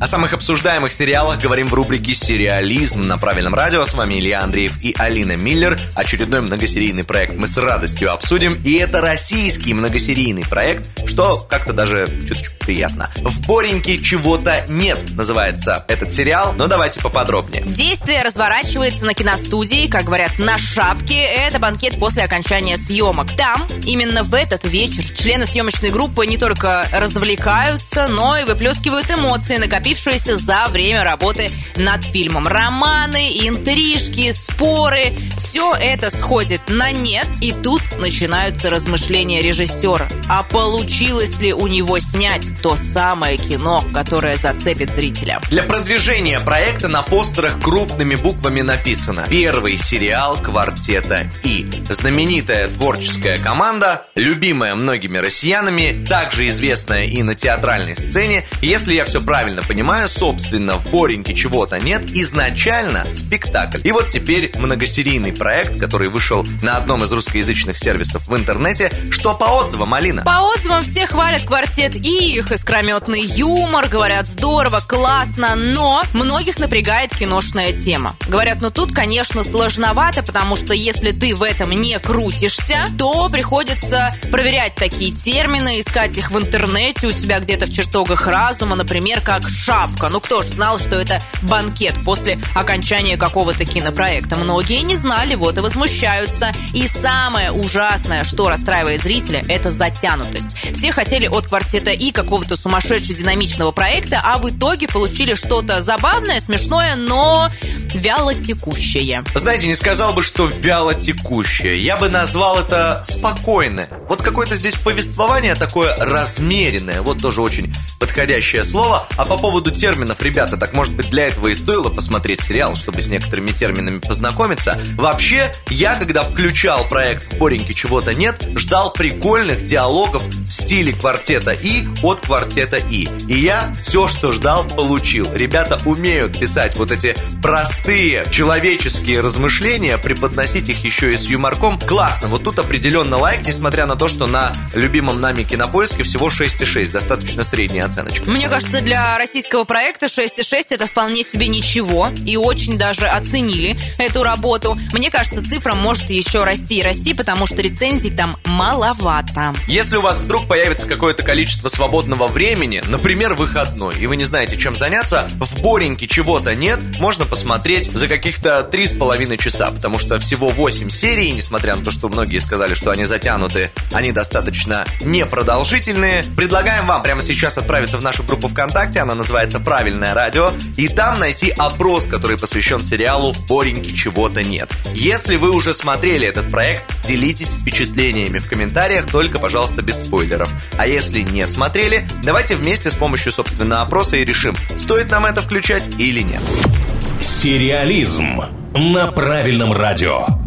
О самых обсуждаемых сериалах говорим в рубрике «Сериализм» на правильном радио. С вами Илья Андреев и Алина Миллер. Очередной многосерийный проект мы с радостью обсудим. И это российский многосерийный проект, что как-то даже чуточку приятно. «В Бореньке чего-то нет» называется этот сериал, но давайте поподробнее. Действие разворачивается на киностудии, как говорят, на шапке. Это банкет после окончания съемок. Там, именно в этот вечер, члены съемочной группы не только развлекаются, но и выплескивают эмоции, накопившиеся за время работы над фильмом. Романы, интрижки, споры – все это сходит на нет, и тут начинаются размышления режиссера. А получилось ли у него снять то самое кино, которое зацепит зрителя. Для продвижения проекта на постерах крупными буквами написано «Первый сериал квартета И». Знаменитая творческая команда, любимая многими россиянами, также известная и на театральной сцене. Если я все правильно понимаю, собственно, в Бореньке чего-то нет, изначально спектакль. И вот теперь многосерийный проект, который вышел на одном из русскоязычных сервисов в интернете. Что по отзывам, Алина? По отзывам все хвалят квартет И, их искрометный юмор, говорят, здорово, классно, но многих напрягает киношная тема. Говорят, ну тут, конечно, сложновато, потому что если ты в этом не крутишься, то приходится проверять такие термины, искать их в интернете, у себя где-то в чертогах разума, например, как шапка. Ну кто ж знал, что это банкет после окончания какого-то кинопроекта? Многие не знали, вот и возмущаются. И самое ужасное, что расстраивает зрителя, это затянутость. Все хотели от квартета И какого-то сумасшедшего динамичного проекта, а в итоге получили что-то забавное, смешное, но вяло текущее. Знаете, не сказал бы, что вяло текущее. Я бы назвал это спокойное. Вот какое-то здесь повествование такое размеренное. Вот тоже очень подходящее слово. А по поводу терминов, ребята, так может быть для этого и стоило посмотреть сериал, чтобы с некоторыми терминами познакомиться. Вообще, я когда включал проект «В Бореньке чего-то нет», ждал прикольных диалогов в стиле квартета И от квартета И. И я все, что ждал, получил. Ребята умеют писать вот эти простые человеческие размышления, преподносить их еще и с юморком. Классно. Вот тут определенно лайк, несмотря на то, что на любимом нами кинопоиске всего 6,6. Достаточно средняя оценочка. Мне кажется, для российского проекта 6,6 это вполне себе ничего. И очень даже оценили эту работу. Мне кажется, цифра может еще расти и расти, потому что рецензий там маловато. Если у вас вдруг появится какое-то количество свободного времени, например, выходной, и вы не знаете, чем заняться, в Бореньке чего-то нет, можно посмотреть за каких-то три с половиной часа, потому что всего 8 серий, несмотря на то, что многие сказали, что они затянуты, они достаточно непродолжительные. Предлагаем вам прямо сейчас отправиться в нашу группу ВКонтакте, она называется «Правильное радио», и там найти опрос, который посвящен сериалу «В чего-то нет». Если вы уже смотрели этот проект, делитесь впечатлениями в комментариях, только, пожалуйста, без спойлеров. А если не смотрели, давайте вместе с помощью, собственно, опроса и решим, стоит нам это включать или нет. Сериализм на правильном радио.